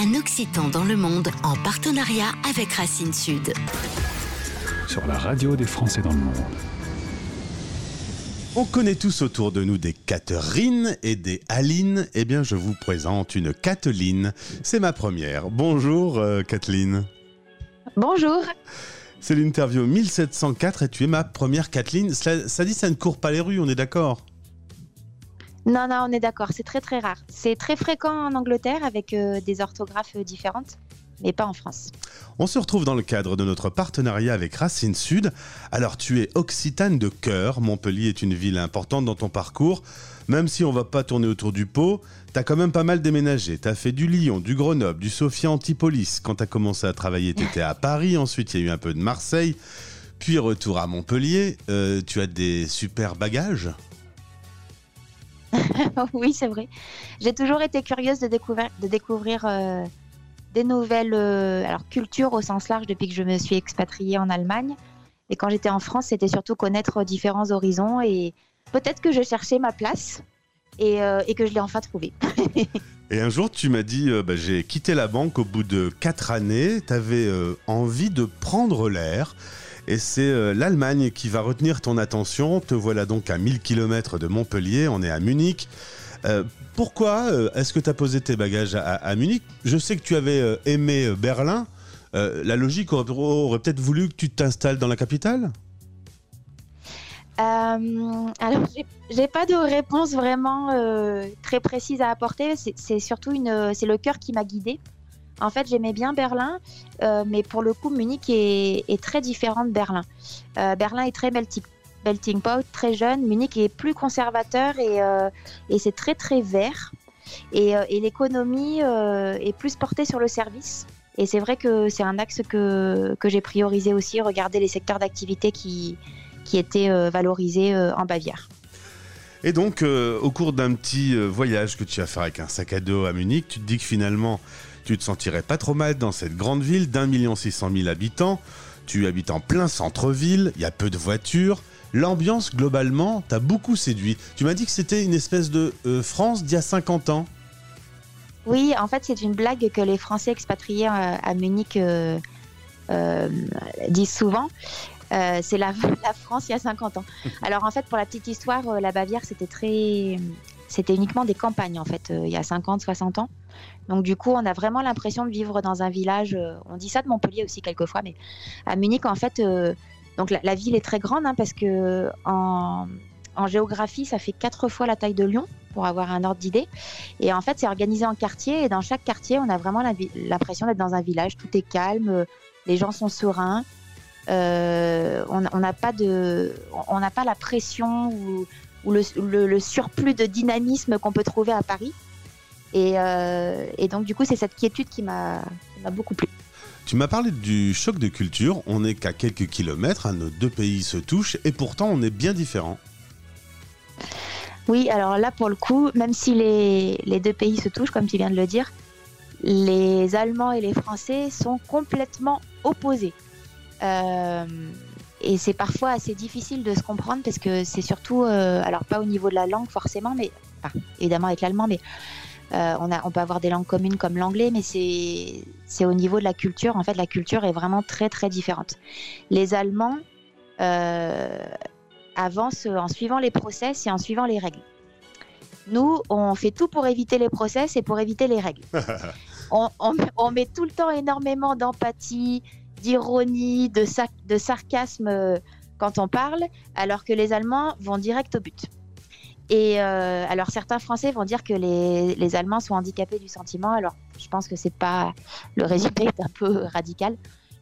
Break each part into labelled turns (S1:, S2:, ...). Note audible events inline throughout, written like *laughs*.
S1: un Occitan dans le monde en partenariat avec Racine Sud.
S2: Sur la radio des Français dans le monde.
S3: On connaît tous autour de nous des Catherine et des Aline. Eh bien, je vous présente une Kathleen. C'est ma première. Bonjour, euh, Kathleen.
S4: Bonjour.
S3: C'est l'interview 1704 et tu es ma première Kathleen. Ça, ça dit, ça ne court pas les rues, on est d'accord?
S4: Non, non, on est d'accord. C'est très, très rare. C'est très fréquent en Angleterre avec euh, des orthographes euh, différentes, mais pas en France.
S3: On se retrouve dans le cadre de notre partenariat avec Racine Sud. Alors, tu es occitane de cœur. Montpellier est une ville importante dans ton parcours. Même si on va pas tourner autour du pot, t'as quand même pas mal déménagé. T'as fait du Lyon, du Grenoble, du Sofia Antipolis. Quand t'as commencé à travailler, t'étais à Paris. Ensuite, il y a eu un peu de Marseille. Puis retour à Montpellier. Euh, tu as des super bagages *laughs*
S4: oui, c'est vrai. J'ai toujours été curieuse de découvrir, euh, des nouvelles euh, alors, cultures au sens large depuis que je me suis expatriée en Allemagne. Et quand j'étais en France, c'était surtout connaître différents horizons et peut-être que je cherchais ma place et, euh, que je l'ai enfin trouvée. *laughs*
S3: Et un jour, tu m'as dit, bah, j'ai quitté la banque au bout de quatre années. Tu avais envie de prendre l'air. Et c'est euh, l'Allemagne qui va retenir ton attention. Te voilà donc à 1000 km de Montpellier. On est à Munich. Euh, pourquoi euh, est-ce que tu as posé tes bagages à, Munich? Je sais que tu avais aimé Berlin. La logique aurait, peut-être voulu que tu t'installes dans la capitale?
S4: Euh, alors, j'ai- pas de réponse vraiment très précise à apporter. C'est surtout une, le cœur qui m'a guidée. En fait, j'aimais bien Berlin, euh, mais pour le coup, Munich est, très différent de Berlin. Euh, Berlin est très melting, melting pot, très jeune. Munich est plus conservateur et, euh, c'est très très vert. Et, l'économie est plus portée sur le service. Et c'est vrai que c'est un axe que, j'ai priorisé aussi, regarder les secteurs d'activité qui, étaient valorisés en Bavière.
S3: Et donc, au cours d'un petit voyage que tu as fait avec un sac à dos à Munich, tu te dis que finalement, tu te sentirais pas trop mal dans cette grande ville d'un million six cent mille habitants. Tu habites en plein centre-ville, il y a peu de voitures. L'ambiance, globalement, t'a beaucoup séduit. Tu m'as dit que c'était une espèce de euh, France d'il y a 50 ans.
S4: Oui, en fait, c'est une blague que les Français expatriés euh, à Munich euh, euh, disent souvent. Euh, c'est la, *laughs* la France il y a 50 ans. *laughs* Alors en fait, pour la petite histoire, la Bavière, c'était très, c'était uniquement des campagnes en fait, il y a 50, 60 ans. Donc du coup, on a vraiment l'impression de vivre dans un village. euh, on dit ça de Montpellier aussi quelquefois, mais à Munich, en fait, euh, donc la, ville est très grande hein, parce que en, géographie, ça fait quatre fois la taille de Lyon pour avoir un ordre d'idée. Et en fait, c'est organisé en quartiers et dans chaque quartier, on a vraiment l'impression d'être dans un village. Tout est calme, euh, les gens sont sereins. On n'a pas de, on n'a pas la pression ou, le surplus de dynamisme qu'on peut trouver à Paris. Et, euh, et donc du coup, c'est cette quiétude qui m'a qui m'a beaucoup plu.
S3: Tu m'as parlé du choc de culture. On n'est qu'à quelques kilomètres, hein, nos deux pays se touchent et pourtant on est bien différents.
S4: Oui, alors là, pour le coup, même si les, les deux pays se touchent, comme tu viens de le dire, les Allemands et les Français sont complètement opposés. Euh, et c'est parfois assez difficile de se comprendre parce que c'est surtout, euh, alors pas au niveau de la langue forcément, mais enfin, évidemment avec l'allemand, mais euh, on, a, on peut avoir des langues communes comme l'anglais, mais c'est au niveau de la culture. En fait, la culture est vraiment très très différente. Les Allemands euh, avancent en suivant les process et en suivant les règles. Nous, on fait tout pour éviter les process et pour éviter les règles. *laughs* on, on met- on met tout le temps énormément d'empathie, d'ironie, de sarcasme euh, quand on parle, alors que les Allemands vont direct au but. Et euh, alors certains Français vont dire que les, Allemands sont handicapés du sentiment. Alors je pense que c'est pas le résumé est un peu radical.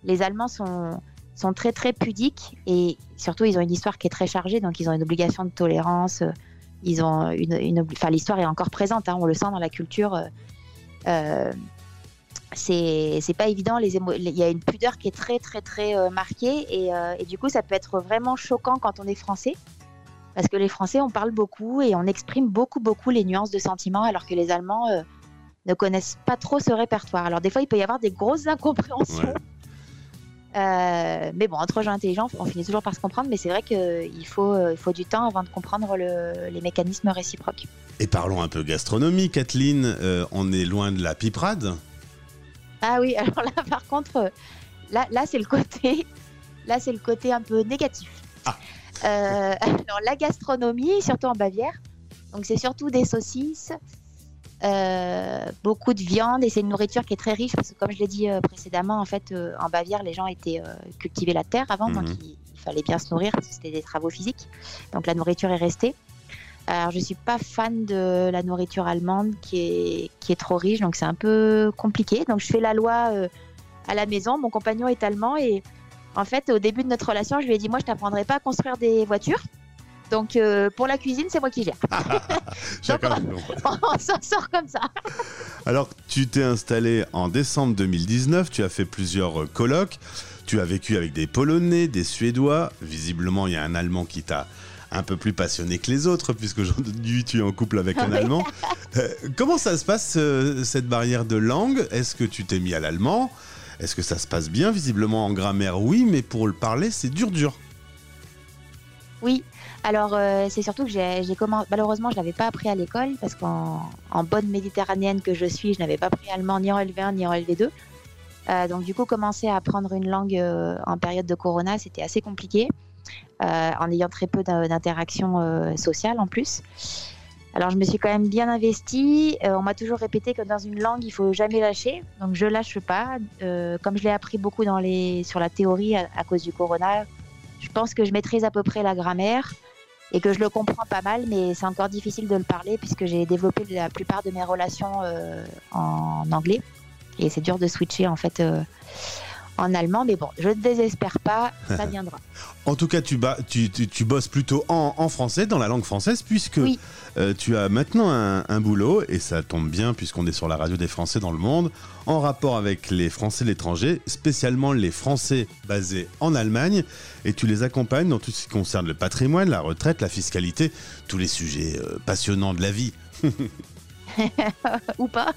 S4: Les Allemands sont très très pudiques et surtout ils ont une histoire qui est très chargée, donc ils ont une obligation de tolérance. euh, Ils ont une, enfin l'histoire est encore présente, hein, on le sent dans la culture. euh, euh, c'est pas évident. Il y a une pudeur qui est très très très marquée et du coup ça peut être vraiment choquant quand on est français parce que les Français on parle beaucoup et on exprime beaucoup beaucoup les nuances de sentiments alors que les Allemands euh, ne connaissent pas trop ce répertoire. Alors des fois il peut y avoir des grosses incompréhensions.
S3: Ouais. *laughs*
S4: Euh, mais bon, entre gens intelligents, on finit toujours par se comprendre, mais c'est vrai qu'il faut, euh, il faut du temps avant de comprendre le- les mécanismes réciproques.
S3: Et parlons un peu gastronomie, Kathleen. Euh, on est loin de la piperade.
S4: Ah oui, *laughs* alors là, par contre, là, là c'est le côté, là, c'est le côté un peu négatif.
S3: Ah.
S4: Euh, *laughs* alors la gastronomie, surtout en Bavière, donc c'est surtout des saucisses, euh, beaucoup de viande et c'est une nourriture qui est très riche parce que comme je l'ai dit euh, précédemment, en fait, en Bavière, les gens étaient cultivaient la terre avant, donc
S3: Mhm.
S4: il, il fallait bien se nourrir parce que c'était des travaux physiques. Donc la nourriture est restée. Alors je suis pas fan de la nourriture allemande qui est qui est trop riche, donc c'est un peu compliqué. Donc je fais la loi à la maison. Mon compagnon est allemand et en fait au début de notre relation, je lui ai dit moi je t'apprendrai pas à construire des voitures. Donc euh, pour la cuisine, c'est moi qui gère.
S3: Chacun.
S4: On s'en sort comme ça.
S3: Alors, tu t'es installé en décembre 2019, tu as fait plusieurs euh, colloques, tu as vécu avec des Polonais, des Suédois, visiblement il y a un Allemand qui t'a un peu plus passionné que les autres, puisque aujourd'hui tu es en couple avec un. Allemand. *laughs* Euh, comment ça se passe, euh, cette barrière de langue? Est-ce que tu t'es mis à l'allemand? Est-ce que ça se passe bien Visiblement en grammaire, oui, mais pour le parler, c'est dur dur.
S4: Oui, alors euh, c'est surtout que j'ai j'ai commen- malheureusement je l'avais pas appris à l'école parce qu'en en bonne méditerranéenne que je suis, je n'avais pas appris allemand ni en LV1 ni en LV2. Euh, donc du coup commencer à apprendre une langue euh, en période de corona, c'était assez compliqué en ayant très peu d'in- d'interaction euh, sociale en plus. Alors je me suis quand même bien investie. Euh, on m'a toujours répété que dans une langue il faut jamais lâcher, donc je lâche pas. Euh, comme je l'ai appris beaucoup dans les sur la théorie à- cause du corona, je pense que je maîtrise à peu près la grammaire et que je le comprends pas mal, mais c'est encore difficile de le parler puisque j'ai développé la plupart de mes relations euh, en anglais et c'est dur de switcher en fait en allemand. Mais bon, je ne désespère pas, ça *laughs* viendra.
S3: En tout cas, tu, ba- tu, tu- tu bosses plutôt en, en français, dans la langue française, puisque
S4: Oui.
S3: euh, tu as maintenant un, un boulot, et ça tombe bien puisqu'on est sur la radio des Français dans le monde, en rapport avec les Français de l'étranger, spécialement les Français basés en Allemagne, et tu les accompagnes dans tout ce qui concerne le patrimoine, la retraite, la fiscalité, tous les sujets euh, passionnants de la vie. *laughs* *laughs*
S4: ou pas.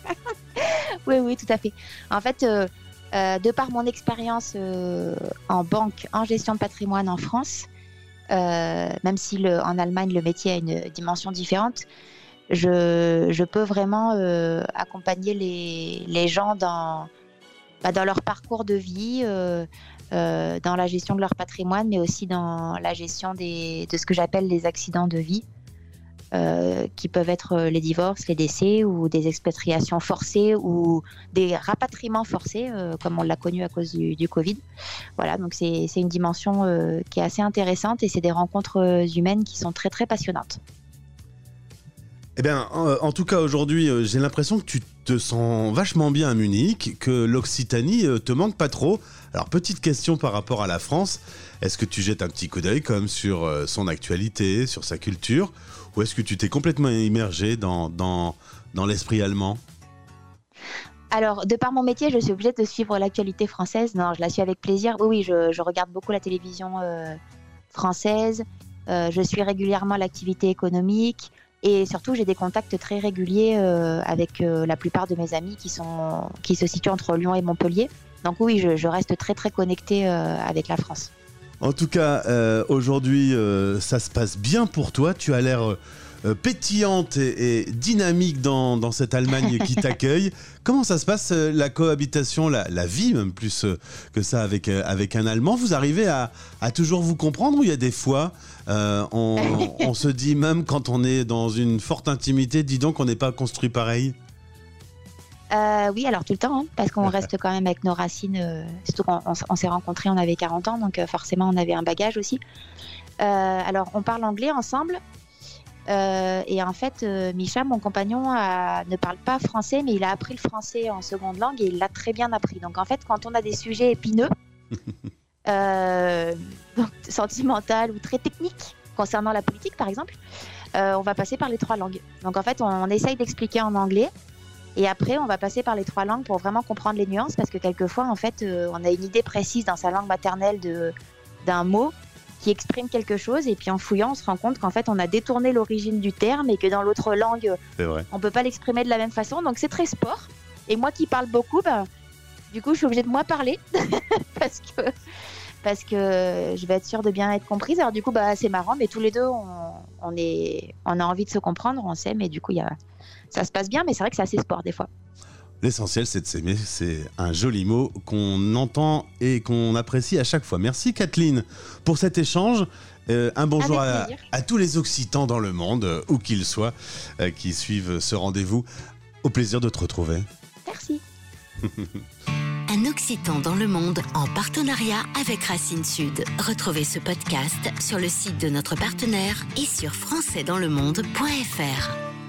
S4: oui, oui, tout à fait. En fait, euh, euh, de par mon expérience euh, en banque, en gestion de patrimoine en France, euh, même si en Allemagne le métier a une dimension différente, je, peux vraiment accompagner les, gens dans, bah, dans leur parcours de vie, dans la gestion de leur patrimoine, mais aussi dans la gestion de ce que j'appelle les accidents de vie euh, qui peuvent être euh, les divorces, les décès ou des expatriations forcées ou des rapatriements forcés, euh, comme on l'a connu à cause du, Covid. Voilà, donc c'est une dimension qui est assez intéressante et c'est des rencontres humaines qui sont très très passionnantes.
S3: Eh bien, en, en tout cas, aujourd'hui, j'ai l'impression que tu te sens vachement bien à Munich, que l'Occitanie te manque pas trop. Alors, petite question par rapport à la France. Est-ce que tu jettes un petit coup d'œil comme sur euh, son actualité, sur sa culture Ou est-ce que tu t'es complètement immergé dans, dans, l'esprit allemand?
S4: Alors, de par mon métier, je suis obligée de suivre l'actualité française. Non, je la suis avec plaisir. Oui, oui, je, regarde beaucoup la télévision euh, française. Euh, je suis régulièrement l'activité économique. Et surtout, j'ai des contacts très réguliers avec la plupart de mes amis qui, sont, qui se situent entre Lyon et Montpellier. Donc oui, je, je reste très très connectée euh, avec la France.
S3: En tout cas, euh, aujourd'hui, euh, ça se passe bien pour toi. Tu as l'air euh, pétillante et, et dynamique dans, dans cette Allemagne qui *laughs* t'accueille. Comment ça se passe, la cohabitation, la, la vie, même plus que ça, avec, avec un Allemand? Vous arrivez à, à toujours vous comprendre ou il y a des fois, on, *laughs* on se dit, même quand on est dans une forte intimité, dis donc, on n'est pas construit pareil?
S4: Euh, oui, alors tout le temps, hein, parce qu'on reste quand même avec nos racines. euh, surtout qu'on on s'est rencontrés, on avait 40 ans, donc euh, forcément on avait un bagage aussi. Alors on parle anglais ensemble. et en fait, Micha, mon compagnon, a- ne parle pas français, mais il a appris le français en seconde langue et il l'a très bien appris. Donc en fait, quand on a des sujets épineux, *laughs* donc, sentimental ou très techniques concernant la politique, par exemple, on va passer par les trois langues. Donc en fait, on, on essaye d'expliquer en anglais. Et après, on va passer par les trois langues pour vraiment comprendre les nuances, parce que quelquefois, en fait, euh, on a une idée précise dans sa langue maternelle de d'un mot qui exprime quelque chose, et puis en fouillant, on se rend compte qu'en fait, on a détourné l'origine du terme et que dans l'autre langue, on peut pas l'exprimer de la même façon. Donc c'est très sport. Et moi qui parle beaucoup, ben, du coup, je suis obligée de moi parler *laughs* parce que parce que je vais être sûre de bien être comprise. Alors du coup, bah c'est marrant, mais tous les deux, on, on est on a envie de se comprendre, on s'aime, et du coup, il y a ça se passe bien, mais c'est vrai que c'est assez sport des fois.
S3: L'essentiel, c'est de s'aimer. C'est un joli mot qu'on entend et qu'on apprécie à chaque fois. Merci Kathleen pour cet échange. Euh, un bonjour à, tous les Occitans dans le monde, euh, où qu'ils soient, euh, qui suivent ce rendez-vous. Au plaisir de te retrouver.
S4: Merci. *laughs*
S1: Un Occitan dans le monde en partenariat avec Racine Sud. Retrouvez ce podcast sur le site de notre partenaire et sur françaisdanslemonde.fr.